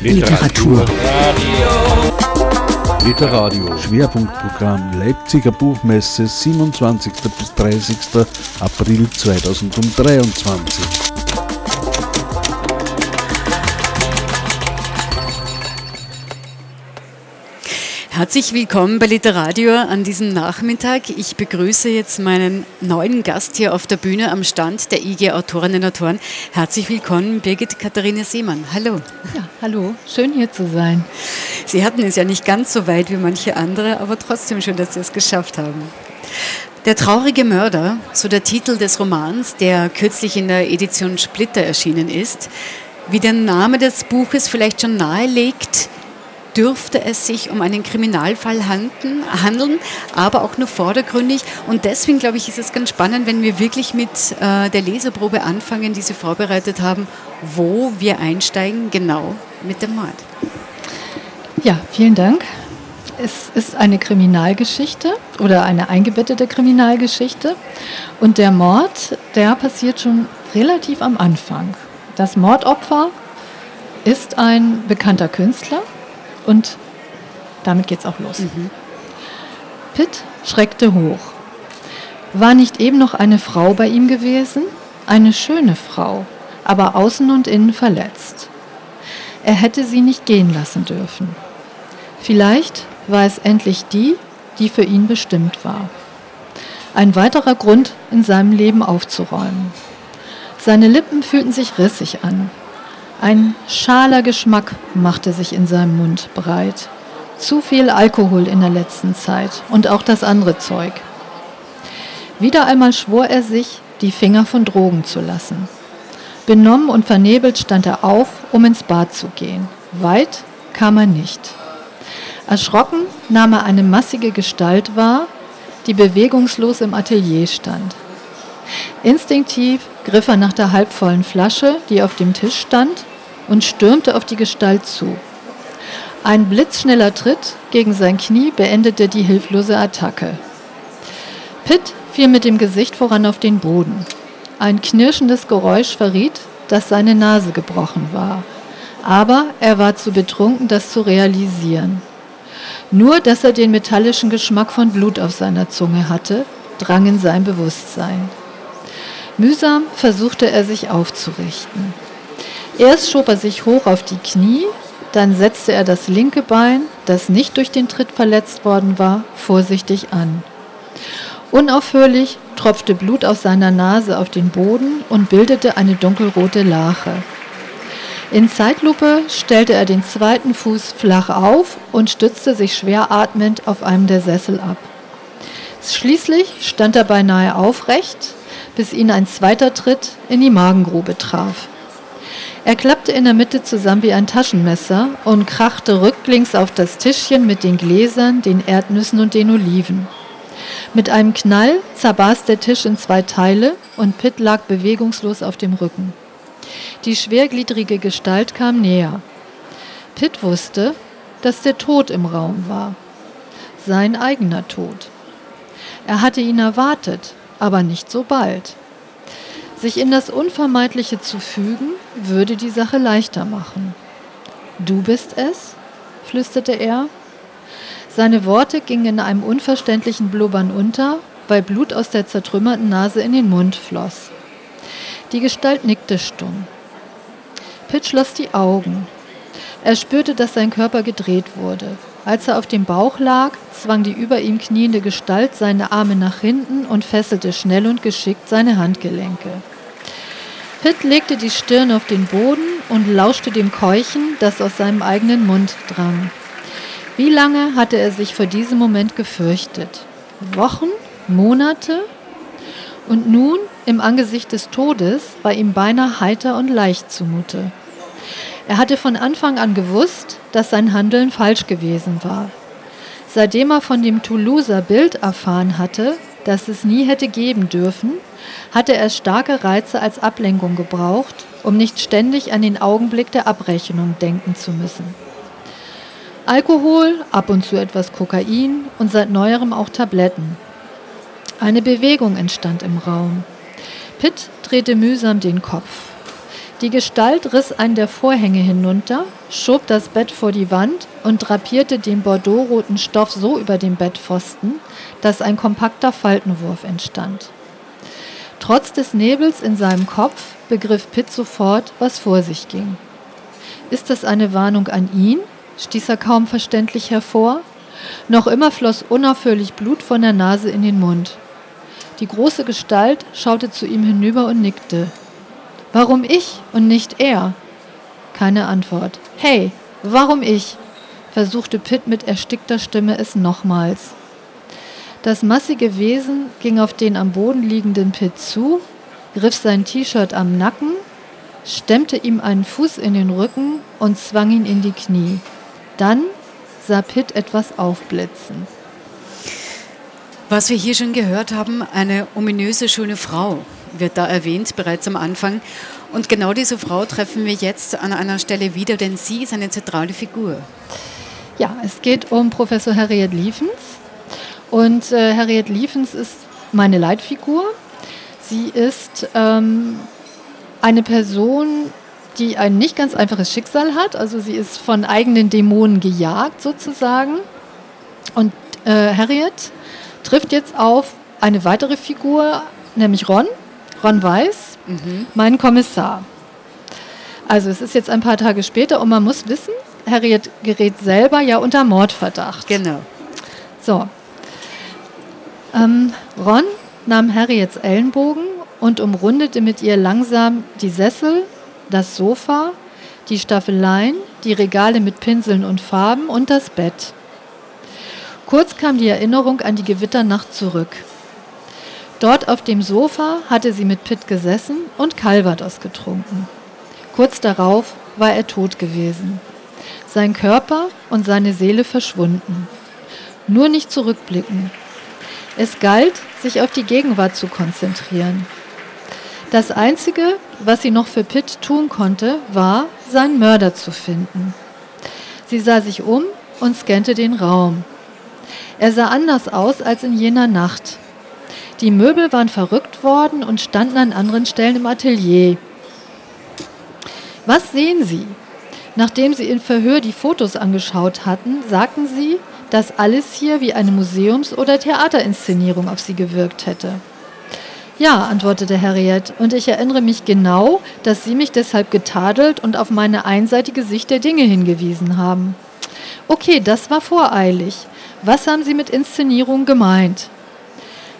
Literatur. Literadio. Schwerpunktprogramm Leipziger Buchmesse 27. bis 30. April 2023. Herzlich willkommen bei Literadio an diesem Nachmittag. Ich begrüße jetzt meinen neuen Gast hier auf der Bühne am Stand der IG Autorinnen und Autoren. Herzlich willkommen, Birgit Katharine Seemann. Hallo. Ja, hallo. Schön hier zu sein. Sie hatten es ja nicht ganz so weit wie manche andere, aber trotzdem schön, dass Sie es geschafft haben. Der traurige Mörder, so der Titel des Romans, der kürzlich in der Edition Splitter erschienen ist. Wie der Name des Buches vielleicht schon nahelegt, dürfte es sich um einen Kriminalfall handeln, aber auch nur vordergründig. Und deswegen, glaube ich, ist es ganz spannend, wenn wir wirklich mit äh, der Leserprobe anfangen, die Sie vorbereitet haben, wo wir einsteigen, genau mit dem Mord. Ja, vielen Dank. Es ist eine Kriminalgeschichte oder eine eingebettete Kriminalgeschichte. Und der Mord, der passiert schon relativ am Anfang. Das Mordopfer ist ein bekannter Künstler, und damit geht's auch los. Mhm. Pitt schreckte hoch. War nicht eben noch eine Frau bei ihm gewesen? Eine schöne Frau, aber außen und innen verletzt. Er hätte sie nicht gehen lassen dürfen. Vielleicht war es endlich die, die für ihn bestimmt war. Ein weiterer Grund, in seinem Leben aufzuräumen. Seine Lippen fühlten sich rissig an. Ein schaler Geschmack machte sich in seinem Mund breit. Zu viel Alkohol in der letzten Zeit und auch das andere Zeug. Wieder einmal schwor er sich, die Finger von Drogen zu lassen. Benommen und vernebelt stand er auf, um ins Bad zu gehen. Weit kam er nicht. Erschrocken nahm er eine massige Gestalt wahr, die bewegungslos im Atelier stand. Instinktiv griff er nach der halbvollen Flasche, die auf dem Tisch stand, und stürmte auf die Gestalt zu. Ein blitzschneller Tritt gegen sein Knie beendete die hilflose Attacke. Pitt fiel mit dem Gesicht voran auf den Boden. Ein knirschendes Geräusch verriet, dass seine Nase gebrochen war. Aber er war zu betrunken, das zu realisieren. Nur, dass er den metallischen Geschmack von Blut auf seiner Zunge hatte, drang in sein Bewusstsein. Mühsam versuchte er sich aufzurichten. Erst schob er sich hoch auf die Knie, dann setzte er das linke Bein, das nicht durch den Tritt verletzt worden war, vorsichtig an. Unaufhörlich tropfte Blut aus seiner Nase auf den Boden und bildete eine dunkelrote Lache. In Zeitlupe stellte er den zweiten Fuß flach auf und stützte sich schwer atmend auf einem der Sessel ab. Schließlich stand er beinahe aufrecht, bis ihn ein zweiter Tritt in die Magengrube traf. Er klappte in der Mitte zusammen wie ein Taschenmesser und krachte rücklings auf das Tischchen mit den Gläsern, den Erdnüssen und den Oliven. Mit einem Knall zerbarst der Tisch in zwei Teile und Pitt lag bewegungslos auf dem Rücken. Die schwergliedrige Gestalt kam näher. Pitt wusste, dass der Tod im Raum war. Sein eigener Tod. Er hatte ihn erwartet, aber nicht so bald. Sich in das Unvermeidliche zu fügen, würde die Sache leichter machen. Du bist es? flüsterte er. Seine Worte gingen in einem unverständlichen Blubbern unter, weil Blut aus der zertrümmerten Nase in den Mund floss. Die Gestalt nickte stumm. Pitt schloss die Augen. Er spürte, dass sein Körper gedreht wurde. Als er auf dem Bauch lag, zwang die über ihm kniende Gestalt seine Arme nach hinten und fesselte schnell und geschickt seine Handgelenke. Pitt legte die Stirn auf den Boden und lauschte dem Keuchen, das aus seinem eigenen Mund drang. Wie lange hatte er sich vor diesem Moment gefürchtet? Wochen? Monate? Und nun, im Angesicht des Todes, war ihm beinahe heiter und leicht zumute. Er hatte von Anfang an gewusst, dass sein Handeln falsch gewesen war. Seitdem er von dem Toulouser Bild erfahren hatte, das es nie hätte geben dürfen, hatte er starke Reize als Ablenkung gebraucht, um nicht ständig an den Augenblick der Abrechnung denken zu müssen. Alkohol, ab und zu etwas Kokain und seit neuerem auch Tabletten. Eine Bewegung entstand im Raum. Pitt drehte mühsam den Kopf. Die Gestalt riss einen der Vorhänge hinunter, schob das Bett vor die Wand und drapierte den bordeauxroten Stoff so über den Bettpfosten, dass ein kompakter Faltenwurf entstand. Trotz des Nebels in seinem Kopf begriff Pitt sofort, was vor sich ging. Ist das eine Warnung an ihn? stieß er kaum verständlich hervor. Noch immer floss unaufhörlich Blut von der Nase in den Mund. Die große Gestalt schaute zu ihm hinüber und nickte. Warum ich und nicht er? Keine Antwort. Hey, warum ich? versuchte Pitt mit erstickter Stimme es nochmals. Das massige Wesen ging auf den am Boden liegenden Pitt zu, griff sein T-Shirt am Nacken, stemmte ihm einen Fuß in den Rücken und zwang ihn in die Knie. Dann sah Pitt etwas aufblitzen. Was wir hier schon gehört haben, eine ominöse schöne Frau wird da erwähnt, bereits am Anfang. Und genau diese Frau treffen wir jetzt an einer Stelle wieder, denn sie ist eine zentrale Figur. Ja, es geht um Professor Harriet Liefens. Und äh, Harriet Liefens ist meine Leitfigur. Sie ist ähm, eine Person, die ein nicht ganz einfaches Schicksal hat. Also sie ist von eigenen Dämonen gejagt sozusagen. Und äh, Harriet trifft jetzt auf eine weitere Figur, nämlich Ron, Ron Weiß, mhm. mein Kommissar. Also es ist jetzt ein paar Tage später und man muss wissen, Harriet gerät selber ja unter Mordverdacht. Genau. So. Ähm, Ron nahm Harriets Ellenbogen und umrundete mit ihr langsam die Sessel, das Sofa, die Staffeleien, die Regale mit Pinseln und Farben und das Bett. Kurz kam die Erinnerung an die Gewitternacht zurück. Dort auf dem Sofa hatte sie mit Pitt gesessen und Calvados getrunken. Kurz darauf war er tot gewesen. Sein Körper und seine Seele verschwunden. Nur nicht zurückblicken. Es galt, sich auf die Gegenwart zu konzentrieren. Das Einzige, was sie noch für Pitt tun konnte, war, seinen Mörder zu finden. Sie sah sich um und scannte den Raum. Er sah anders aus als in jener Nacht. Die Möbel waren verrückt worden und standen an anderen Stellen im Atelier. Was sehen Sie? Nachdem Sie in Verhör die Fotos angeschaut hatten, sagten Sie, dass alles hier wie eine Museums- oder Theaterinszenierung auf Sie gewirkt hätte. Ja, antwortete Harriet, und ich erinnere mich genau, dass Sie mich deshalb getadelt und auf meine einseitige Sicht der Dinge hingewiesen haben. Okay, das war voreilig. Was haben Sie mit Inszenierung gemeint?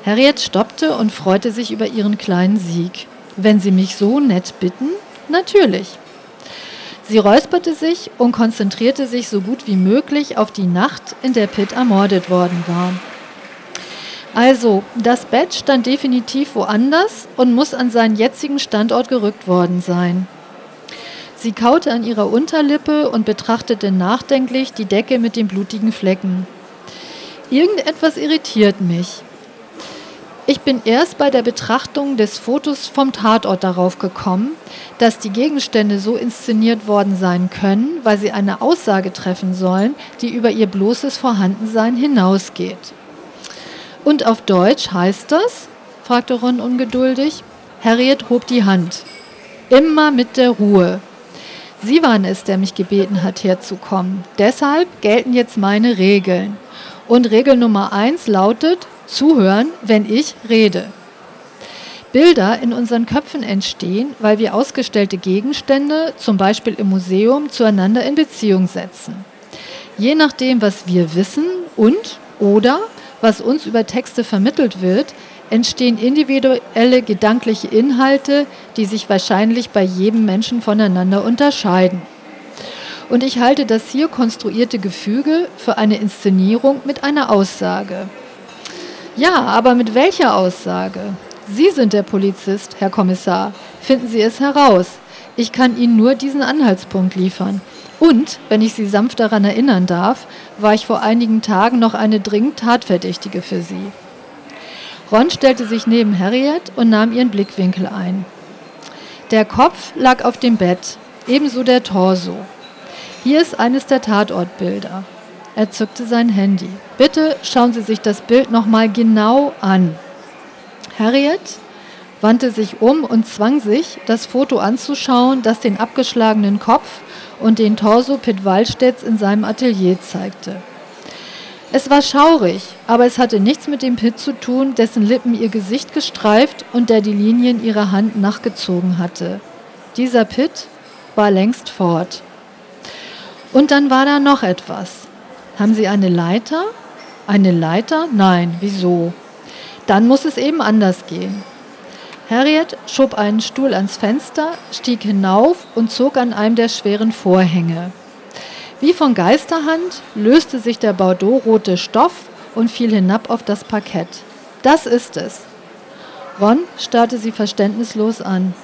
Harriet stoppte und freute sich über ihren kleinen Sieg. Wenn Sie mich so nett bitten, natürlich. Sie räusperte sich und konzentrierte sich so gut wie möglich auf die Nacht, in der Pitt ermordet worden war. Also, das Bett stand definitiv woanders und muss an seinen jetzigen Standort gerückt worden sein. Sie kaute an ihrer Unterlippe und betrachtete nachdenklich die Decke mit den blutigen Flecken. Irgendetwas irritiert mich. Ich bin erst bei der Betrachtung des Fotos vom Tatort darauf gekommen, dass die Gegenstände so inszeniert worden sein können, weil sie eine Aussage treffen sollen, die über ihr bloßes Vorhandensein hinausgeht. Und auf Deutsch heißt das, fragte Ron ungeduldig. Harriet hob die Hand. Immer mit der Ruhe. Sie waren es, der mich gebeten hat, herzukommen. Deshalb gelten jetzt meine Regeln. Und Regel Nummer eins lautet, zuhören, wenn ich rede. Bilder in unseren Köpfen entstehen, weil wir ausgestellte Gegenstände, zum Beispiel im Museum, zueinander in Beziehung setzen. Je nachdem, was wir wissen und oder was uns über Texte vermittelt wird, entstehen individuelle gedankliche Inhalte, die sich wahrscheinlich bei jedem Menschen voneinander unterscheiden. Und ich halte das hier konstruierte Gefüge für eine Inszenierung mit einer Aussage. Ja, aber mit welcher Aussage? Sie sind der Polizist, Herr Kommissar. Finden Sie es heraus. Ich kann Ihnen nur diesen Anhaltspunkt liefern. Und, wenn ich Sie sanft daran erinnern darf, war ich vor einigen Tagen noch eine dringend Tatverdächtige für Sie. Ron stellte sich neben Harriet und nahm ihren Blickwinkel ein. Der Kopf lag auf dem Bett, ebenso der Torso. Hier ist eines der Tatortbilder. Er zückte sein Handy. Bitte schauen Sie sich das Bild nochmal genau an. Harriet, wandte sich um und zwang sich, das Foto anzuschauen, das den abgeschlagenen Kopf und den Torso Pitt Wallstedts in seinem Atelier zeigte. Es war schaurig, aber es hatte nichts mit dem Pitt zu tun, dessen Lippen ihr Gesicht gestreift und der die Linien ihrer Hand nachgezogen hatte. Dieser Pitt war längst fort. Und dann war da noch etwas. Haben Sie eine Leiter? Eine Leiter? Nein, wieso? Dann muss es eben anders gehen. Harriet schob einen Stuhl ans Fenster, stieg hinauf und zog an einem der schweren Vorhänge. Wie von Geisterhand löste sich der bordeauxrote Stoff und fiel hinab auf das Parkett. Das ist es. Ron starrte sie verständnislos an.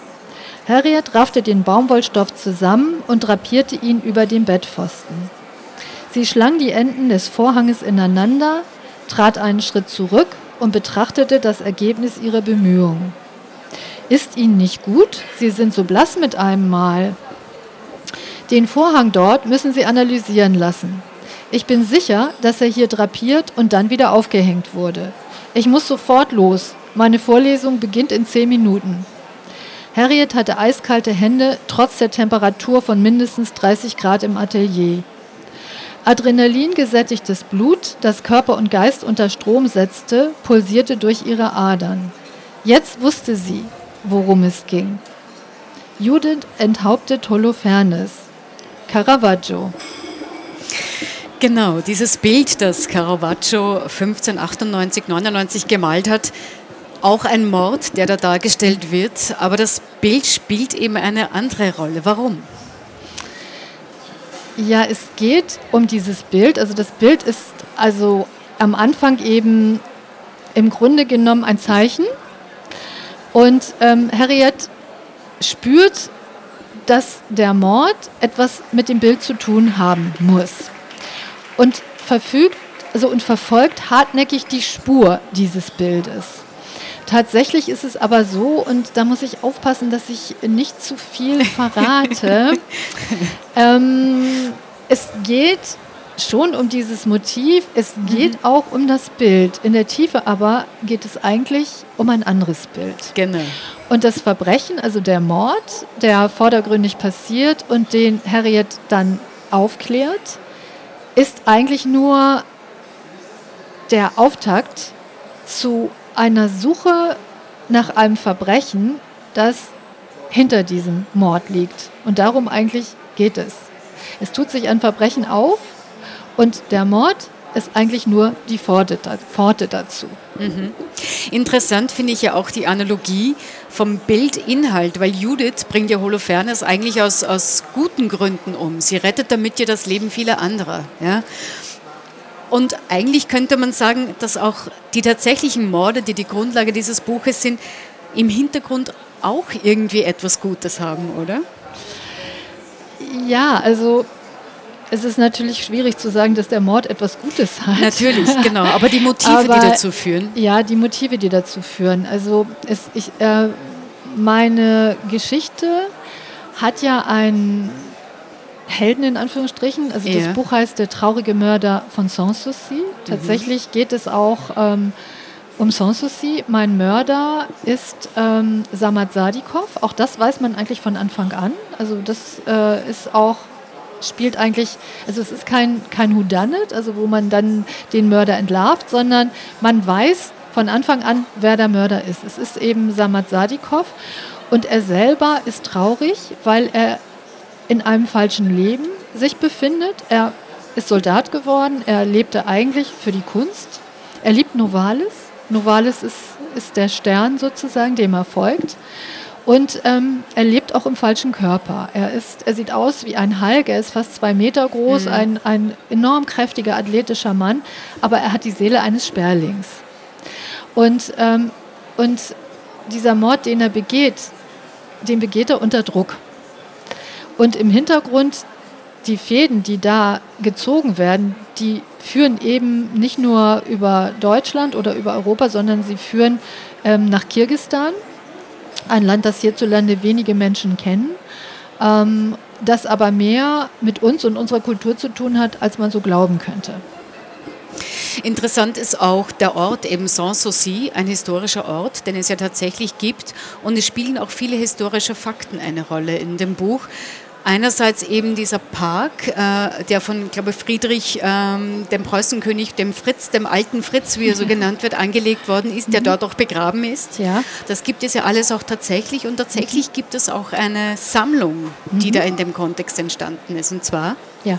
Harriet raffte den Baumwollstoff zusammen und drapierte ihn über den Bettpfosten. Sie schlang die Enden des Vorhanges ineinander, trat einen Schritt zurück und betrachtete das Ergebnis ihrer Bemühungen. Ist Ihnen nicht gut? Sie sind so blass mit einem Mal. Den Vorhang dort müssen Sie analysieren lassen. Ich bin sicher, dass er hier drapiert und dann wieder aufgehängt wurde. Ich muss sofort los. Meine Vorlesung beginnt in zehn Minuten. Harriet hatte eiskalte Hände, trotz der Temperatur von mindestens 30 Grad im Atelier. Adrenalin gesättigtes Blut, das Körper und Geist unter Strom setzte, pulsierte durch ihre Adern. Jetzt wusste sie, worum es ging. Judith enthauptet Holofernes. Caravaggio. Genau, dieses Bild, das Caravaggio 1598, 99 gemalt hat, auch ein Mord, der da dargestellt wird, aber das Bild spielt eben eine andere Rolle. Warum? Ja, es geht um dieses Bild. Also das Bild ist also am Anfang eben im Grunde genommen ein Zeichen. Und ähm, Harriet spürt, dass der Mord etwas mit dem Bild zu tun haben muss. Und verfügt also und verfolgt hartnäckig die Spur dieses Bildes. Tatsächlich ist es aber so, und da muss ich aufpassen, dass ich nicht zu viel verrate. ähm, es geht schon um dieses Motiv, es geht mhm. auch um das Bild. In der Tiefe aber geht es eigentlich um ein anderes Bild. Genau. Und das Verbrechen, also der Mord, der vordergründig passiert und den Harriet dann aufklärt, ist eigentlich nur der Auftakt zu einer Suche nach einem Verbrechen, das hinter diesem Mord liegt. Und darum eigentlich geht es. Es tut sich ein Verbrechen auf und der Mord ist eigentlich nur die Pforte, dazu. Mhm. Interessant finde ich ja auch die Analogie vom Bildinhalt, weil Judith bringt ja Holofernes eigentlich aus, aus guten Gründen um. Sie rettet damit ja das Leben vieler anderer. Ja? Und eigentlich könnte man sagen, dass auch die tatsächlichen Morde, die die Grundlage dieses Buches sind, im Hintergrund auch irgendwie etwas Gutes haben, oder? Ja, also es ist natürlich schwierig zu sagen, dass der Mord etwas Gutes hat. Natürlich, genau. Aber die Motive, Aber, die dazu führen. Ja, die Motive, die dazu führen. Also es, ich, äh, meine Geschichte hat ja ein Helden in Anführungsstrichen. Also ja. das Buch heißt Der traurige Mörder von Sanssouci. Tatsächlich mhm. geht es auch ähm, um Sanssouci. Mein Mörder ist ähm, Samad Sadikov. Auch das weiß man eigentlich von Anfang an. Also das äh, ist auch spielt eigentlich, also es ist kein, kein Whodunit, also wo man dann den Mörder entlarvt, sondern man weiß von Anfang an, wer der Mörder ist. Es ist eben Samad Sadikov und er selber ist traurig, weil er in einem falschen Leben sich befindet. Er ist Soldat geworden, er lebte eigentlich für die Kunst. Er liebt Novalis. Novalis ist, ist der Stern sozusagen, dem er folgt. Und ähm, er lebt auch im falschen Körper. Er, ist, er sieht aus wie ein Hulk, er ist fast zwei Meter groß, mhm. ein, ein enorm kräftiger, athletischer Mann, aber er hat die Seele eines Sperlings. Und, ähm, und dieser Mord, den er begeht, den begeht er unter Druck. Und im Hintergrund die Fäden, die da gezogen werden, die führen eben nicht nur über Deutschland oder über Europa, sondern sie führen ähm, nach Kirgistan, ein Land, das hierzulande wenige Menschen kennen, ähm, das aber mehr mit uns und unserer Kultur zu tun hat, als man so glauben könnte. Interessant ist auch der Ort, eben Sanssouci, ein historischer Ort, den es ja tatsächlich gibt. Und es spielen auch viele historische Fakten eine Rolle in dem Buch. Einerseits eben dieser Park, äh, der von, glaube Friedrich, ähm, dem Preußenkönig, dem Fritz, dem alten Fritz, wie er so genannt wird, angelegt worden ist, der mhm. dort auch begraben ist. Ja. Das gibt es ja alles auch tatsächlich. Und tatsächlich gibt es auch eine Sammlung, die mhm. da in dem Kontext entstanden ist. Und zwar? Ja,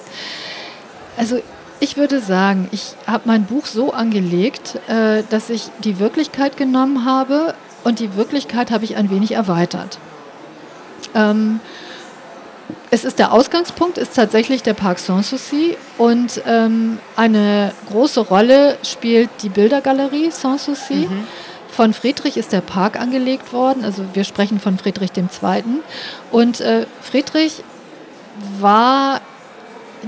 also ich würde sagen, ich habe mein Buch so angelegt, äh, dass ich die Wirklichkeit genommen habe und die Wirklichkeit habe ich ein wenig erweitert. Ähm, es ist der Ausgangspunkt, ist tatsächlich der Parc Sanssouci und ähm, eine große Rolle spielt die Bildergalerie Sanssouci. Mhm. Von Friedrich ist der Park angelegt worden, also wir sprechen von Friedrich II. Und äh, Friedrich war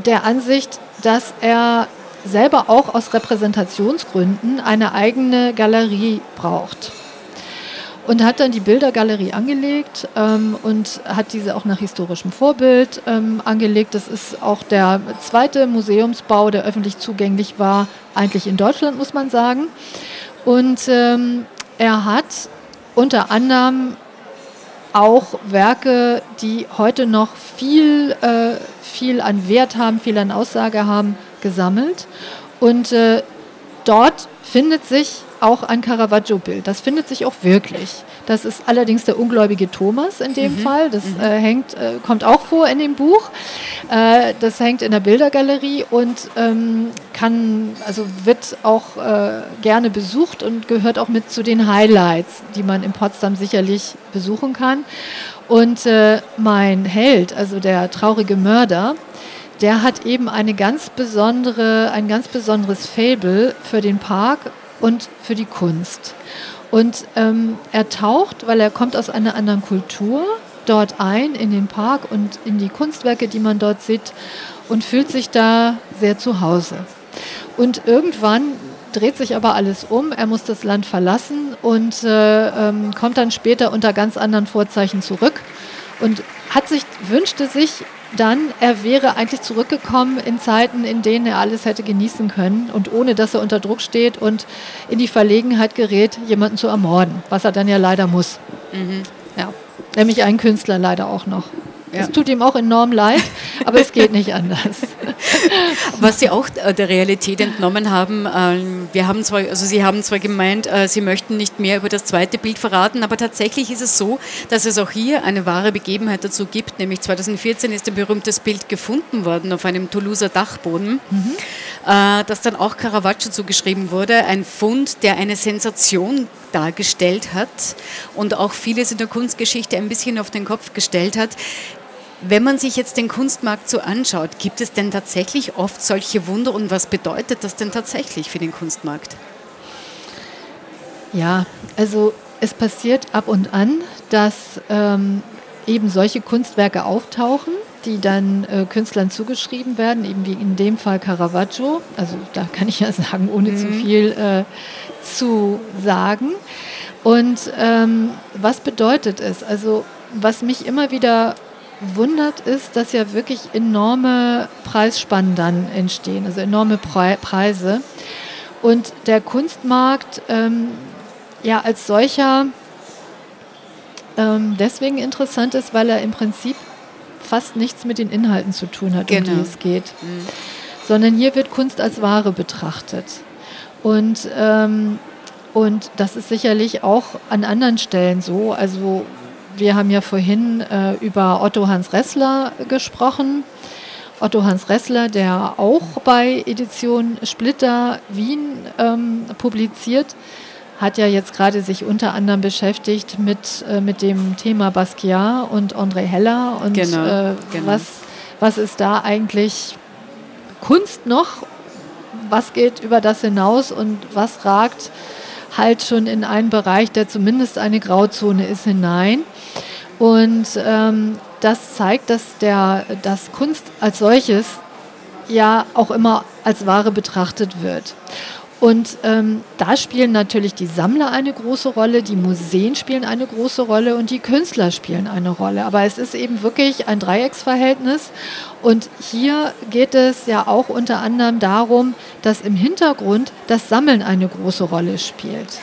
der Ansicht, dass er selber auch aus Repräsentationsgründen eine eigene Galerie braucht und hat dann die Bildergalerie angelegt ähm, und hat diese auch nach historischem Vorbild ähm, angelegt. Das ist auch der zweite Museumsbau, der öffentlich zugänglich war, eigentlich in Deutschland, muss man sagen. Und ähm, er hat unter anderem auch Werke, die heute noch viel, äh, viel an Wert haben, viel an Aussage haben, gesammelt. Und äh, dort findet sich auch ein Caravaggio-Bild. Das findet sich auch wirklich. Das ist allerdings der ungläubige Thomas in dem mhm. Fall. Das mhm. äh, hängt, äh, kommt auch vor in dem Buch. Äh, das hängt in der Bildergalerie und ähm, kann, also wird auch äh, gerne besucht und gehört auch mit zu den Highlights, die man in Potsdam sicherlich besuchen kann. Und äh, mein Held, also der traurige Mörder, der hat eben eine ganz besondere, ein ganz besonderes Fable für den Park und für die Kunst. Und ähm, er taucht, weil er kommt aus einer anderen Kultur, dort ein in den Park und in die Kunstwerke, die man dort sieht und fühlt sich da sehr zu Hause. Und irgendwann dreht sich aber alles um. Er muss das Land verlassen und äh, ähm, kommt dann später unter ganz anderen Vorzeichen zurück und hat sich, wünschte sich dann, er wäre eigentlich zurückgekommen in Zeiten, in denen er alles hätte genießen können und ohne dass er unter Druck steht und in die Verlegenheit gerät, jemanden zu ermorden, was er dann ja leider muss. Mhm. Ja. Nämlich einen Künstler leider auch noch. Es ja. tut ihm auch enorm leid, aber es geht nicht anders. Was Sie auch der Realität entnommen haben, ähm, wir haben zwar, also Sie haben zwar gemeint, äh, Sie möchten nicht mehr über das zweite Bild verraten, aber tatsächlich ist es so, dass es auch hier eine wahre Begebenheit dazu gibt, nämlich 2014 ist ein berühmtes Bild gefunden worden auf einem Toulouser Dachboden, mhm. das dann auch Caravaggio zugeschrieben wurde, ein Fund, der eine Sensation dargestellt hat und auch vieles in der Kunstgeschichte ein bisschen auf den Kopf gestellt hat. Wenn man sich jetzt den Kunstmarkt so anschaut, gibt es denn tatsächlich oft solche Wunder und was bedeutet das denn tatsächlich für den Kunstmarkt? Ja, also es passiert ab und an, dass ähm, eben solche Kunstwerke auftauchen, die dann äh, Künstlern zugeschrieben werden, eben wie in dem Fall Caravaggio. Also da kann ich ja sagen, ohne mhm. zu viel äh, zu sagen. Und ähm, was bedeutet es? Also was mich immer wieder wundert, ist, dass ja wirklich enorme Preisspannen dann entstehen, also enorme Pre Preise. Und der Kunstmarkt ähm, ja als solcher ähm, deswegen interessant ist, weil er im Prinzip fast nichts mit den Inhalten zu tun hat, genau. um die genau. es geht. Mhm. Sondern hier wird Kunst als Ware betrachtet. Und, ähm, und das ist sicherlich auch an anderen Stellen so. Also wir haben ja vorhin äh, über Otto Hans Ressler gesprochen. Otto Hans Ressler, der auch bei Edition Splitter Wien ähm, publiziert, hat ja jetzt gerade sich unter anderem beschäftigt mit, äh, mit dem Thema Basquiat und André Heller und genau, äh, genau. Was, was ist da eigentlich Kunst noch? Was geht über das hinaus und was ragt halt schon in einen Bereich, der zumindest eine Grauzone ist, hinein? Und ähm, das zeigt, dass, der, dass Kunst als solches ja auch immer als Ware betrachtet wird. Und ähm, da spielen natürlich die Sammler eine große Rolle, die Museen spielen eine große Rolle und die Künstler spielen eine Rolle. Aber es ist eben wirklich ein Dreiecksverhältnis. Und hier geht es ja auch unter anderem darum, dass im Hintergrund das Sammeln eine große Rolle spielt.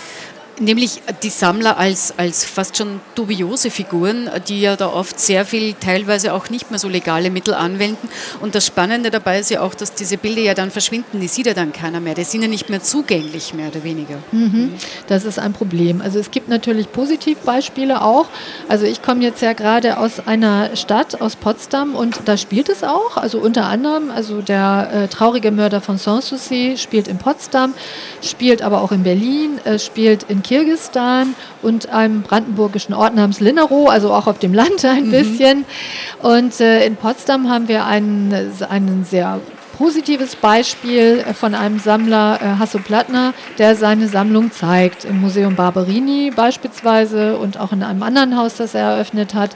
Nämlich die Sammler als, als fast schon dubiose Figuren, die ja da oft sehr viel, teilweise auch nicht mehr so legale Mittel anwenden. Und das Spannende dabei ist ja auch, dass diese Bilder ja dann verschwinden, die sieht ja dann keiner mehr. Die sind ja nicht mehr zugänglich, mehr oder weniger. Mhm. Das ist ein Problem. Also es gibt natürlich Positivbeispiele auch. Also ich komme jetzt ja gerade aus einer Stadt, aus Potsdam, und da spielt es auch. Also unter anderem, also der äh, traurige Mörder von Sanssouci spielt in Potsdam, spielt aber auch in Berlin, äh, spielt in Kirgistan und einem brandenburgischen Ort namens Linnerow, also auch auf dem Land ein mhm. bisschen. Und äh, in Potsdam haben wir einen, einen sehr positives Beispiel von einem Sammler, äh, Hasso Plattner, der seine Sammlung zeigt. Im Museum Barberini beispielsweise und auch in einem anderen Haus, das er eröffnet hat.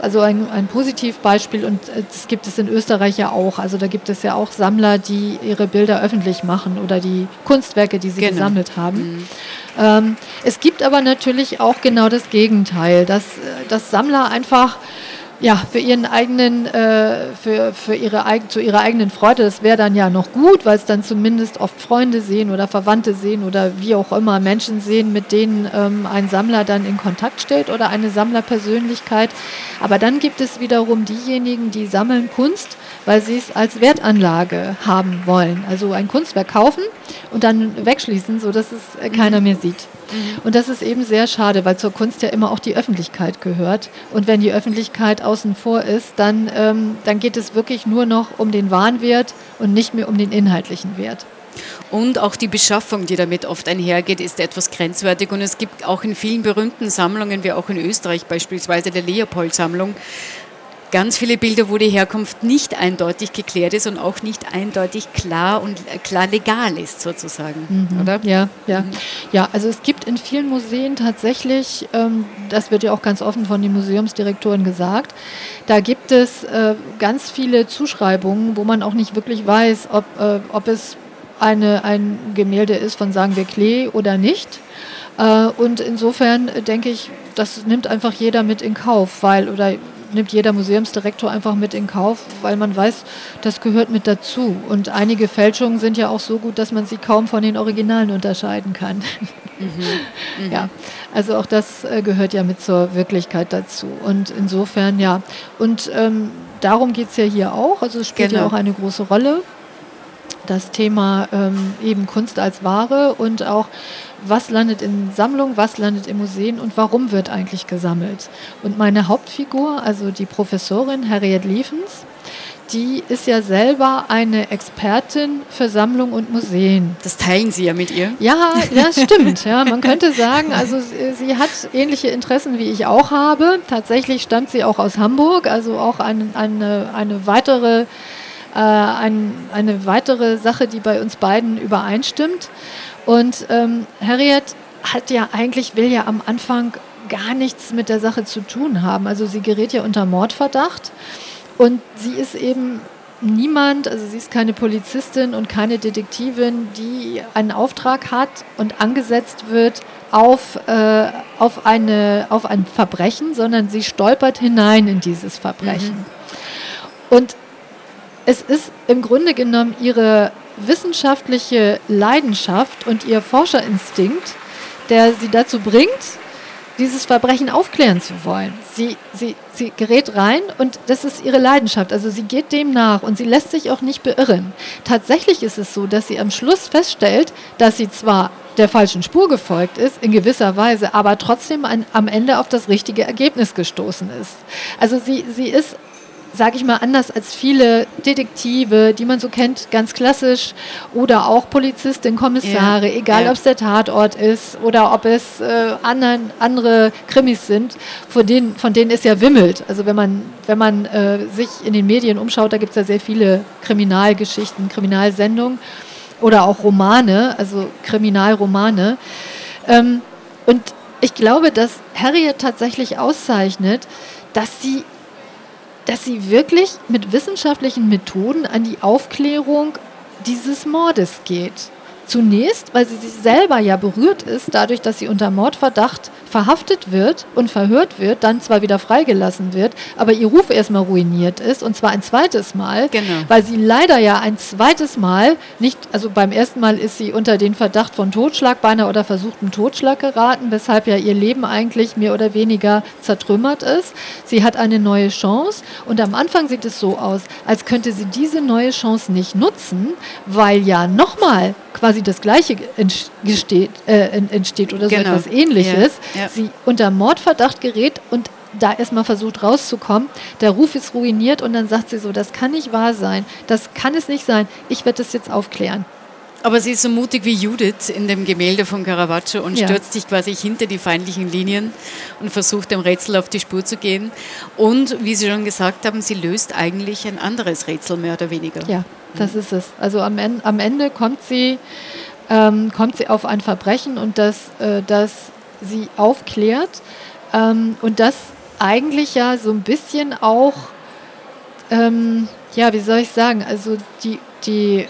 Also ein, ein Positivbeispiel und äh, das gibt es in Österreich ja auch. Also da gibt es ja auch Sammler, die ihre Bilder öffentlich machen oder die Kunstwerke, die sie genau. gesammelt haben. Mhm. Ähm, es gibt aber natürlich auch genau das Gegenteil, dass, äh, dass Sammler einfach ja, für ihren eigenen, äh, für, für ihre, zu ihrer eigenen Freude, das wäre dann ja noch gut, weil es dann zumindest oft Freunde sehen oder Verwandte sehen oder wie auch immer Menschen sehen, mit denen ähm, ein Sammler dann in Kontakt steht oder eine Sammlerpersönlichkeit. Aber dann gibt es wiederum diejenigen, die sammeln Kunst, weil sie es als Wertanlage haben wollen. Also ein Kunstwerk kaufen und dann wegschließen, sodass es keiner mehr sieht. Mhm. Und das ist eben sehr schade, weil zur Kunst ja immer auch die Öffentlichkeit gehört. Und wenn die Öffentlichkeit außen vor ist, dann, ähm, dann geht es wirklich nur noch um den Warenwert und nicht mehr um den inhaltlichen Wert. Und auch die Beschaffung, die damit oft einhergeht, ist etwas grenzwertig. Und es gibt auch in vielen berühmten Sammlungen, wie auch in Österreich beispielsweise der Leopold-Sammlung, ganz viele Bilder, wo die Herkunft nicht eindeutig geklärt ist und auch nicht eindeutig klar und klar legal ist sozusagen, mhm. oder? Ja, ja. Mhm. Ja, also es gibt in vielen Museen tatsächlich, ähm, das wird ja auch ganz offen von den Museumsdirektoren gesagt, da gibt es äh, ganz viele Zuschreibungen, wo man auch nicht wirklich weiß, ob, äh, ob es eine, ein Gemälde ist von, sagen wir, Klee oder nicht. Äh, und insofern denke ich, das nimmt einfach jeder mit in Kauf, weil, oder nimmt jeder Museumsdirektor einfach mit in Kauf, weil man weiß, das gehört mit dazu. Und einige Fälschungen sind ja auch so gut, dass man sie kaum von den Originalen unterscheiden kann. Mhm. Mhm. Ja, also auch das äh, gehört ja mit zur Wirklichkeit dazu. Und insofern, ja. Und ähm, darum geht es ja hier auch. Also es spielt genau. ja auch eine große Rolle das Thema ähm, eben Kunst als Ware und auch was landet in Sammlungen, was landet in Museen und warum wird eigentlich gesammelt. Und meine Hauptfigur, also die Professorin Harriet Liefens, die ist ja selber eine Expertin für Sammlung und Museen. Das teilen Sie ja mit ihr. Ja, das stimmt. Ja, man könnte sagen, also sie, sie, hat ähnliche Interessen wie ich auch habe. Tatsächlich stammt sie auch aus Hamburg, also auch ein, eine, eine weitere äh, ein, eine weitere Sache, die bei uns beiden übereinstimmt. Und ähm, Harriet hat ja eigentlich, will ja am Anfang gar nichts mit der Sache zu tun haben. Also sie gerät ja unter Mordverdacht und sie ist eben niemand, also sie ist keine Polizistin und keine Detektivin, die einen Auftrag hat und angesetzt wird auf, äh, auf, eine, auf ein Verbrechen, sondern sie stolpert hinein in dieses Verbrechen. Mhm. Und es ist im Grunde genommen ihre wissenschaftliche Leidenschaft und ihr Forscherinstinkt, der sie dazu bringt, dieses Verbrechen aufklären zu wollen. Sie, sie, sie gerät rein und das ist ihre Leidenschaft. Also sie geht dem nach und sie lässt sich auch nicht beirren. Tatsächlich ist es so, dass sie am Schluss feststellt, dass sie zwar der falschen Spur gefolgt ist, in gewisser Weise, aber trotzdem an, am Ende auf das richtige Ergebnis gestoßen ist. Also sie, sie ist sage ich mal, anders als viele Detektive, die man so kennt, ganz klassisch, oder auch Polizistin, Kommissare, ja. egal ja. ob es der Tatort ist oder ob es äh, anderen, andere Krimis sind, von denen, von denen es ja wimmelt. Also wenn man, wenn man äh, sich in den Medien umschaut, da gibt es ja sehr viele Kriminalgeschichten, Kriminalsendungen oder auch Romane, also Kriminalromane. Ähm, und ich glaube, dass Harriet tatsächlich auszeichnet, dass sie dass sie wirklich mit wissenschaftlichen Methoden an die Aufklärung dieses Mordes geht. Zunächst, weil sie sich selber ja berührt ist, dadurch, dass sie unter Mordverdacht verhaftet wird und verhört wird, dann zwar wieder freigelassen wird, aber ihr Ruf erstmal ruiniert ist und zwar ein zweites Mal, Genau. weil sie leider ja ein zweites Mal nicht, also beim ersten Mal ist sie unter den Verdacht von Totschlag, beinahe oder versuchten Totschlag geraten, weshalb ja ihr Leben eigentlich mehr oder weniger zertrümmert ist. Sie hat eine neue Chance und am Anfang sieht es so aus, als könnte sie diese neue Chance nicht nutzen, weil ja nochmal quasi das Gleiche entsteht, äh, entsteht oder so Genau. etwas Ähnliches. Ja, ja. Sie unter Mordverdacht gerät und da erstmal versucht rauszukommen. Der Ruf ist ruiniert und dann sagt sie so, das kann nicht wahr sein, das kann es nicht sein, ich werde das jetzt aufklären. Aber sie ist so mutig wie Judith in dem Gemälde von Caravaggio und Ja. stürzt sich quasi hinter die feindlichen Linien und versucht dem Rätsel auf die Spur zu gehen. Und wie Sie schon gesagt haben, sie löst eigentlich ein anderes Rätsel mehr oder weniger. Ja, das ist es. Also am Ende, am Ende kommt, sie, ähm, kommt sie auf ein Verbrechen und das, äh, das sie aufklärt ähm, und das eigentlich ja so ein bisschen auch, ähm, ja, wie soll ich sagen, also die, die,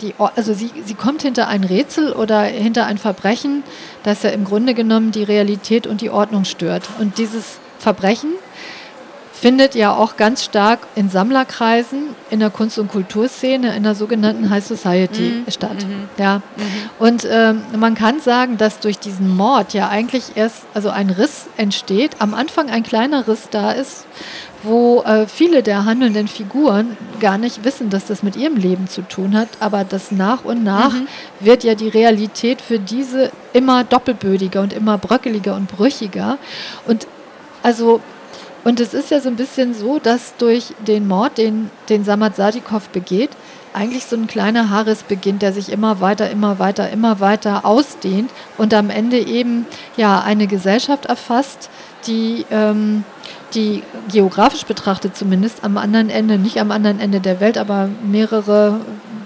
die, also sie, sie kommt hinter ein Rätsel oder hinter ein Verbrechen, das ja im Grunde genommen die Realität und die Ordnung stört. Und dieses Verbrechen findet ja auch ganz stark in Sammlerkreisen, in der Kunst- und Kulturszene, in der sogenannten High Society statt. Ja. Und ähm, man kann sagen, dass durch diesen Mord ja eigentlich erst also ein Riss entsteht, am Anfang ein kleiner Riss da ist, wo äh, viele der handelnden Figuren gar nicht wissen, dass das mit ihrem Leben zu tun hat, aber das nach und nach wird ja die Realität für diese immer doppelbödiger und immer bröckeliger und brüchiger. Und also und es ist ja so ein bisschen so, dass durch den Mord, den, den Samad Sadikov begeht, eigentlich so ein kleiner Haarriss beginnt, der sich immer weiter, immer weiter, immer weiter ausdehnt und am Ende eben ja eine Gesellschaft erfasst, die, ähm, die geografisch betrachtet zumindest am anderen Ende, nicht am anderen Ende der Welt, aber mehrere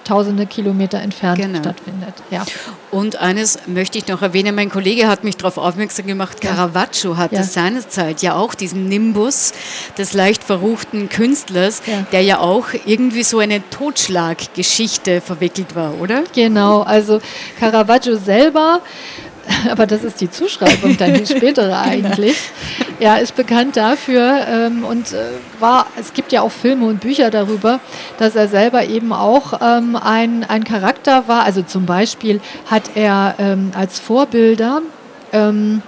tausende Kilometer entfernt Genau. stattfindet. Ja. Und eines möchte ich noch erwähnen, mein Kollege hat mich darauf aufmerksam gemacht, Ja. Caravaggio hatte Ja. seinerzeit ja auch diesen Nimbus des leicht verruchten Künstlers, Ja. der ja auch irgendwie so eine Totschlaggeschichte verwickelt war, oder? Genau, also Caravaggio selber, aber das ist die Zuschreibung, dann die spätere eigentlich, ja, ist bekannt dafür ähm, und äh, war, es gibt ja auch Filme und Bücher darüber, dass er selber eben auch ähm, ein, ein Charakter war. Also zum Beispiel hat er ähm, als Vorbilder ähm,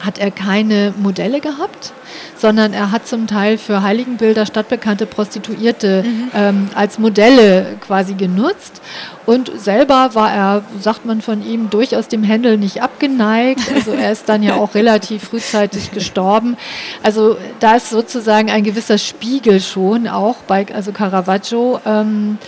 hat er keine Modelle gehabt, sondern er hat zum Teil für Heiligenbilder stadtbekannte Prostituierte ähm, als Modelle quasi genutzt. Und selber war er, sagt man von ihm, durchaus dem Händel nicht abgeneigt. Also er ist dann ja auch relativ frühzeitig gestorben. Also da ist sozusagen ein gewisser Spiegel schon auch bei also Caravaggio. Ähm,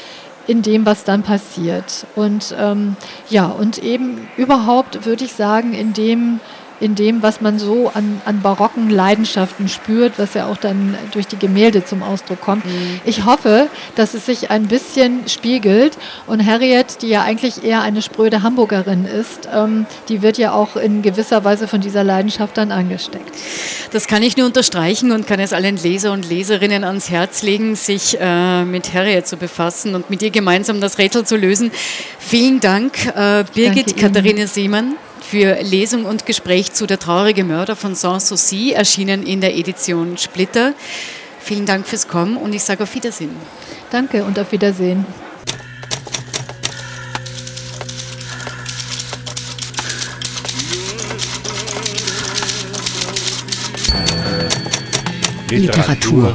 in dem, was dann passiert. Und ähm, ja, und eben überhaupt würde ich sagen, in dem, in dem, was man so an, an barocken Leidenschaften spürt, was ja auch dann durch die Gemälde zum Ausdruck kommt. Ich hoffe, dass es sich ein bisschen spiegelt. Und Harriet, die ja eigentlich eher eine spröde Hamburgerin ist, ähm, die wird ja auch in gewisser Weise von dieser Leidenschaft dann angesteckt. Das kann ich nur unterstreichen und kann es allen Leser und Leserinnen ans Herz legen, sich äh, mit Harriet zu befassen und mit ihr gemeinsam das Rätsel zu lösen. Vielen Dank, äh, Birgit. Katharine Seemann, für Lesung und Gespräch zu Der traurige Mörder von Sanssouci, erschienen in der Edition Splitter. Vielen Dank fürs Kommen und ich sage auf Wiedersehen. Danke und auf Wiedersehen. Literatur.